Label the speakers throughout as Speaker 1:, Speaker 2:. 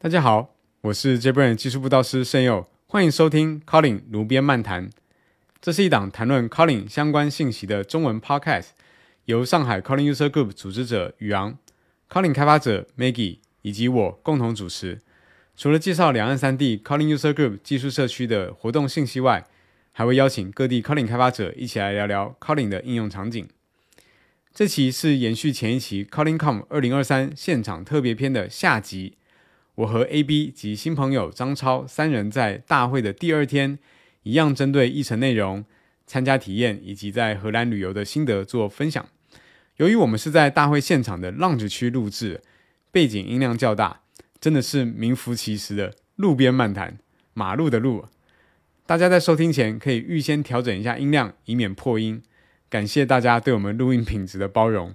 Speaker 1: 大家好，我是 JBrain 技术部导师盛佑，欢迎收听 Calling 炉边漫谈。这是一档谈论 Calling 相关信息的中文 Podcast，由上海 Calling User Group 组织者宇昂、Calling 开发者 Maggie 以及我共同主持。除了介绍两岸三地 Calling User Group 技术社区的活动信息外，还会邀请各地 Calling 开发者一起来聊聊 Calling 的应用场景。这期是延续前一期 CallingCom 二零二三现场特别篇的下集。我和 AB 及新朋友张超三人在大会的第二天，一样针对议程内容、参加体验以及在荷兰旅游的心得做分享。由于我们是在大会现场的 lounge 区录制，背景音量较大，真的是名副其实的路边漫谈，马路的路。大家在收听前可以预先调整一下音量，以免破音。感谢大家对我们录音品质的包容。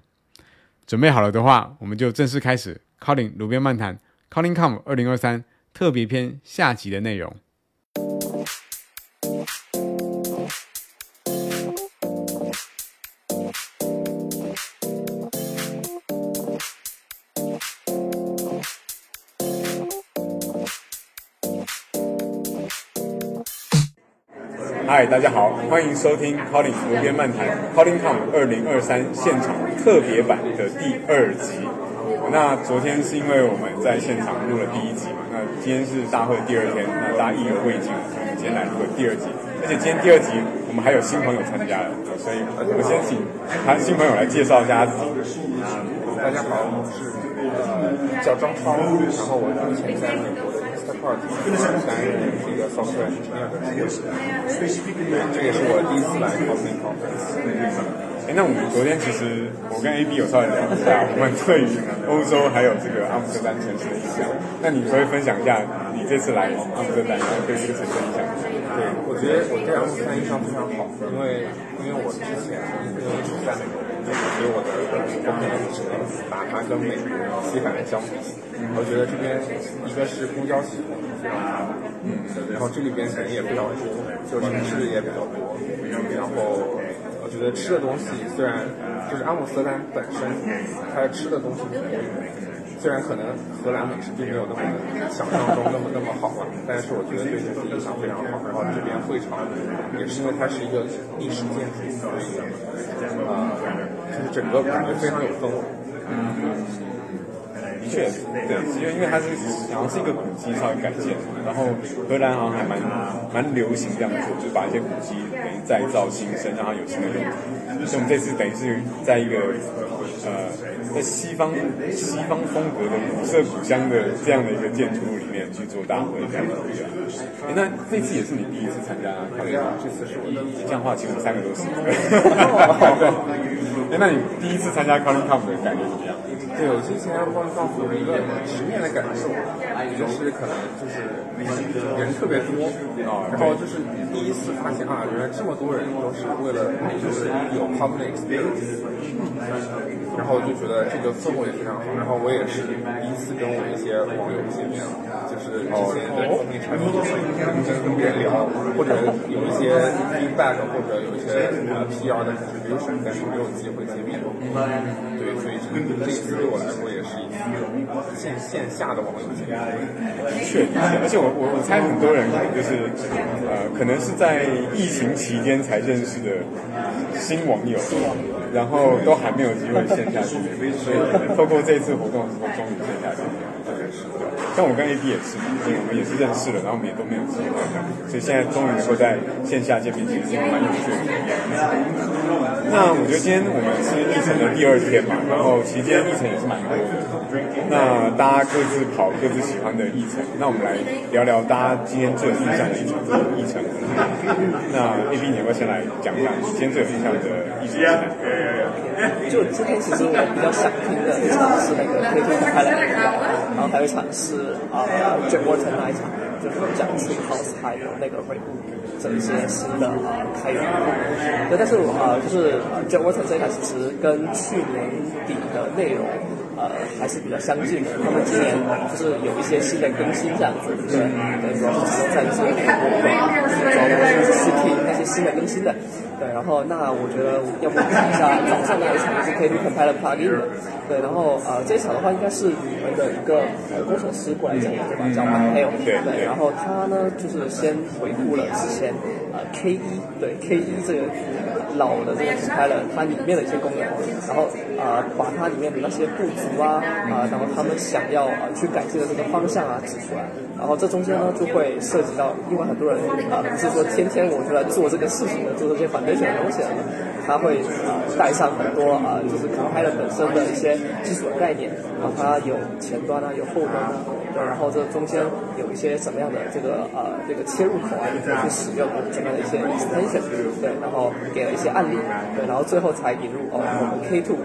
Speaker 1: 准备好了的话，我们就正式开始 Calling 路边漫谈。CallingCom 二零二三特别篇下集的内容。嗨，大家好，欢迎收听 Calling 无边漫谈 CallingCom 二零二三现场特别版的第二集。那昨天是因为我们在现场录了第一集嘛，那今天是大会的第二天，那大家意犹未尽，所以我们今天来录第二集。而且今天第二集我们还有新朋友参加了，所以我先请他新朋友来介绍一下自己。
Speaker 2: 大家好，我是叫张超，然后我目前在美国的 Instacart 担任这个 software engineer 的工作。对，这也是我第一次来 Cosmic Conference。
Speaker 1: 哎，那我们昨天其实我跟 AB 有稍微聊一下，我们对于欧洲还有这个阿姆斯特丹城市的印象。那你可以分享一下你这次来阿姆斯特丹，对这个城市的印象？
Speaker 2: 对，我觉得我对阿姆斯特丹印象非常好，因为因为我之前因为一直在美国，所以我的我可能只能把它跟美国西海岸相比。我觉得这边一个是公交系统非常发达，嗯，然后这里边人也比较多，就城市也比较多，然后。觉得吃的东西虽然就是阿姆斯特丹本身，它吃的东西虽然可能荷兰美食并没有那么想象中那么那么好吧，但是我觉得对这次印象非常好。然后这边会场也是因为它是一个历史建筑，所以啊，就是整个感觉非常有氛围。嗯。
Speaker 1: 的确，对，因为因为它是好像是一个古迹上改建，然后荷兰好像还蛮蛮流行这样做，就是把一些古迹等于再造新生，让它有新的用途。所以我们这次等于是在一个呃在西方西方风格的古色古香的这样的一个建筑物里面去做大会这样子一个。哎，那这次也是你第一次参加？
Speaker 2: 对啊，这次是我第一次。
Speaker 1: 这样的话，其实我们三个都是。对。哎，那你第一次参加 Calling Cup 的感觉怎么样？
Speaker 2: 对，我之前忘告诉我一个直面的感受，就是可能就是人特别多，然后就是第一次发现啊，原来这么多人都是为了就是有 public experience，然后就觉得这个氛围也非常好，然后我也是第一次跟我一些网友见面了，就是之前在产品跟跟别人聊，或者有一些 feedback 或者有一些呃 PR 的 contribution，但是没有机会见面，对，所以这一次。对我来说也是一次线线下的网友见面
Speaker 1: 确，而且我我我猜很多人可能就是呃，可能是在疫情期间才认识的新网友，然后都还没有机会线下见面，所以透过这次活动之后，终于线下见面。像我跟 A B 也是嘛，所以我们也是认识了，然后我们也都没有机会，所以现在终于能够在线下见面，其实是蛮有趣的体验。那我觉得今天我们是议程的第二天嘛，然后期间议程也是蛮多的。那大家各自跑各自喜欢的议程，那我们来聊聊大家今天最有印象的一场议程。那 A B 你要不要先来讲一下你今天最有印象的议程？
Speaker 3: 就今天其实我比较想听的一场是那个 K T 开了，然后还有一场是。啊，Jack Watson 那一场就是讲 Tree House 开的那个回顾，这一些新的啊开源。对，但是啊，就是 Jack Watson 这一场其实跟去年底的内容呃还是比较相近的。他们今年就是有一些新的更新这样子，对，对，主要是集中在一些主要是实体那些新的更新的。对，然后那我觉得要不看一下早上那一场就是 K2 Compiler Plugin 的，对，然后呃这一场的话应该是你们的一个呃工程师过来讲的对吧？叫 Mateo，
Speaker 1: 对
Speaker 3: 对，然后他呢就是先回顾了之前呃 K 一对 K 一这个老的这个平台了它里面的一些功能，然后啊、呃把它里面的那些不足啊啊、然后他们想要啊去改进的这个方向啊指出来，然后这中间呢就会涉及到，因为很多人啊、不是说天天我就来做这个事情的，做这些 foundation 的东西了，他会啊、带上很多啊、就是 compiler 本身的一些基础的概念，啊它有前端啊，有后端啊，对，然后这中间有一些什么样的这个呃这个切入口啊，你可以去使用怎么样的一些 extension，对，然后给了一些案例，对，然后最后才引入哦我们 K two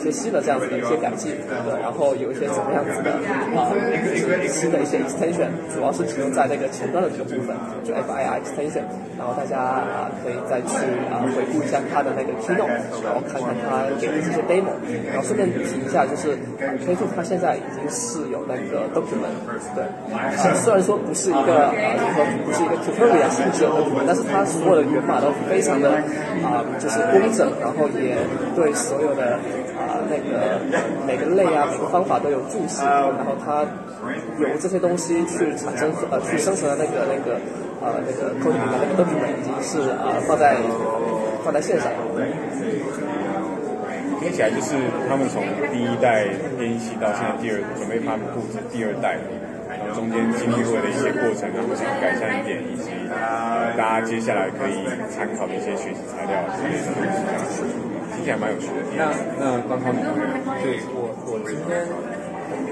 Speaker 3: 一些新的这样子的一些改进，对，然后有一些怎么样子的啊、就是新的一些 extension，主要是集中在那个前端的这个部分，就 FIR extension，然后大家啊、可以再去啊、回顾一下它的那个 keynote，然后看看它给的这些 demo，然后顺便提一下，就是 K2 它现在已经是有那个 document，对，虽然说不是一个啊，就是说不是一个 tutorial 性质的 document，但是它所有的源码都非常的啊，就是工整，然后也对所有的啊那个每个类啊每个方法都有注释，然后它由这些东西去产生呃去生成的那个那个呃那个 code 里面那个 document 已经是啊放在放在线上。
Speaker 1: 听起来就是他们从第一代编译器到现在第二准备发布至第二代，然后中间经历过的一些过程啊，或是改善一点，以及大家接下来可以参考的一些学习材料。之类的东西，这样听起来蛮有趣的。那那刚刚你们
Speaker 2: 对我，我今天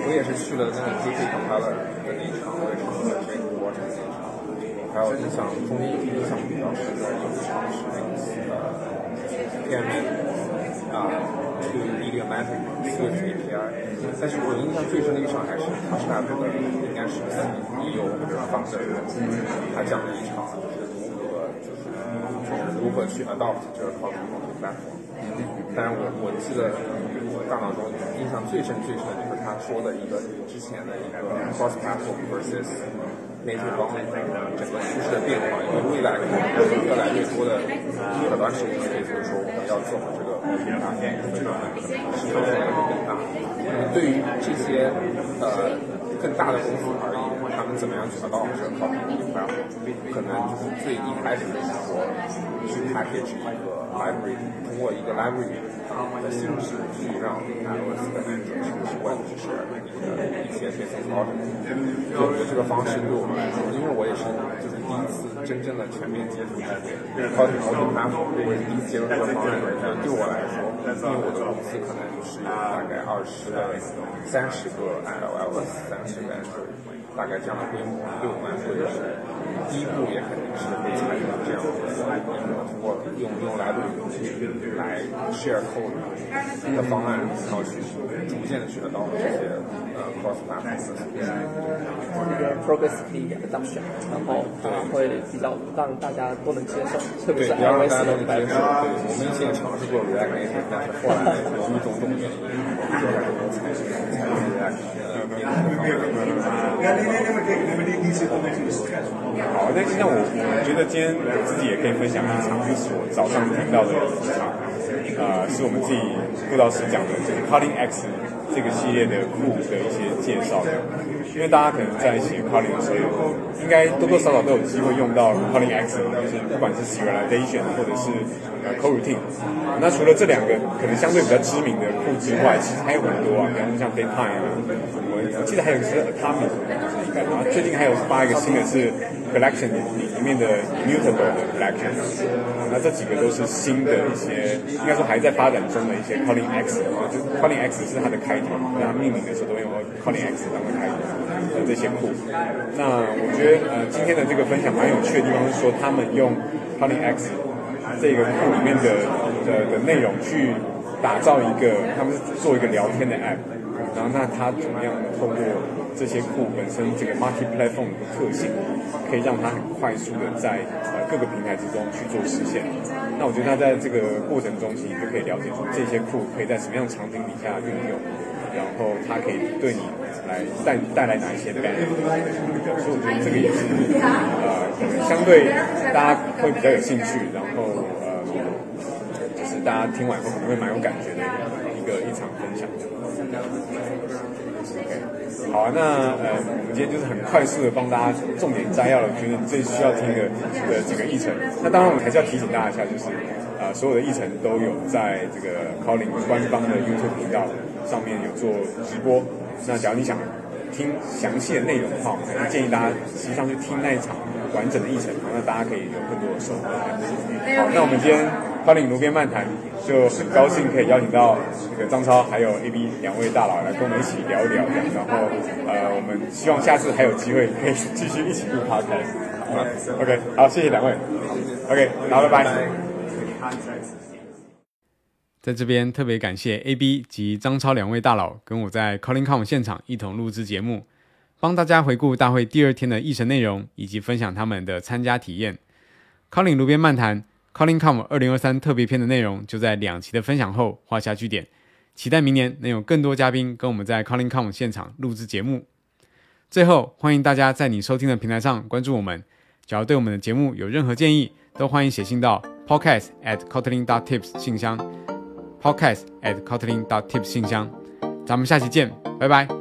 Speaker 2: 我也是去了那个 GT Compiler 的那场，我也是去了 Jake Water 那场，还有印象中印象比较深的有一场是那个呃 PM 啊，to media matter，to API，。但是我印象最深的一场还是，他是来的，应该是，那你也有，我们刚刚放在这里，他讲的一场就是如何，就是就是如何去 adopt，就是跨平台，明白不？但是我我记得我大脑中印象最深最深的就是他说的一个之前的一个 cross platform versus native b o n d 整个趋势的变化，因为未来可能会越来越多的可端实体可以就是说我们要做好这个 open platform，这个市场份额会更大。对于这些呃更大的公司而言，他们怎么样去 adopt 这个 topic，然后可能就是最一开始的时候去 package 一个 library，通过一个 library 的形式去让 iOS 跟安卓甚至是 Web 支持的一些 business logic。我觉得这个方式对我们来说，因为我也是就是第一次真正的全面接触这个 cloud computing platform，我也是第一次接触这个方案。对我来说，因为我的公司可能就是有大概二十个、三十个 iOS，三十个 Android。大概这样的规模，对我们来说也是第一步，也肯定是会采用这样的一个通过用用来路来 share code 的方案，然后去逐渐的学到这些呃 cross platform 的
Speaker 3: progressively adoption，然后啊会比较让大家都能接受，特别
Speaker 2: 对，
Speaker 3: 是
Speaker 2: 比较让
Speaker 3: iOS
Speaker 2: 大家都
Speaker 3: 的
Speaker 2: 能接受。对，我们以前也尝试过 React Native，但是后来 我们就还是采采用 React 呃 Native 的方案。
Speaker 1: 好，那那我我觉得今天我自己也可以分享一场，就是我早上听到的一场，呃，是我们自己顾老师讲的，就是 Calling X 这个系列的库的一些介绍的。因为大家可能在写 Calling 的时候，应该多多少少都有机会用到 Calling X，就是不管是 serialization 或者是呃 coroutine。那除了这两个可能相对比较知名的库之外，其实还有很多啊，比方说像 Daytime 啊，我我记得还有个是 Atomic，然后最近还有发一个新的是 Collection 里面的 Mutable 的 Collection，那这几个都是新的一些，应该说还在发展中的一些 Calling X 啊，就 Calling X 是它的开头嘛，那命名的时候都用 Calling X 当做开头的这些库。那我觉得呃今天的这个分享蛮有趣的地方是说，他们用 Calling X 这个库里面的的的内容去打造一个，他们是做一个聊天的 app，然后那它怎么样透过这些库本身这个 multi platform 的特性，可以让它很快速的在呃各个平台之中去做实现。那我觉得它在这个过程中，其实就可以了解说这些库可以在什么样的场景底下运用。然后它可以对你来带带来哪一些感觉所以我觉得这个也是呃可能相对大家会比较有兴趣，然后大家听完后可能会蛮有感觉的一个一场分享。OK，好啊，那呃我们今天就是很快速的帮大家重点摘要了，觉得最需要听的的几个议程。那当然我们还是要提醒大家一下，就是。呃，所有的议程都有在这个 Calling 官方的 YouTube 频道上面有做直播。那假如你想听详细的内容的话，我还是建议大家实际上去听那一场完整的议程，那大家可以有更多的收获。好，那我们今天 Calling 炉边漫谈就很高兴可以邀请到那个张超还有 AB 两位大佬来跟我们一起聊一聊，然后呃，我们希望下次还有机会可以继续一起录 Podcast。OK，好，谢谢两位。OK，好，拜拜。在这边特别感谢 AB 及张超两位大佬跟我在 Calling Com 现场一同录制节目，帮大家回顾大会第二天的议程内容，以及分享他们的参加体验。Calling 炉边漫谈 CallingCon 二零二三特别篇的内容就在两期的分享后画下句点，期待明年能有更多嘉宾跟我们在 CallingCon 现场录制节目。最后，欢迎大家在你收听的平台上关注我们。只要对我们的节目有任何建议，都欢迎写信到 podcast at kotlin dot tips 信箱，podcast at kotlin dot tips 信箱，咱们下期见，拜拜。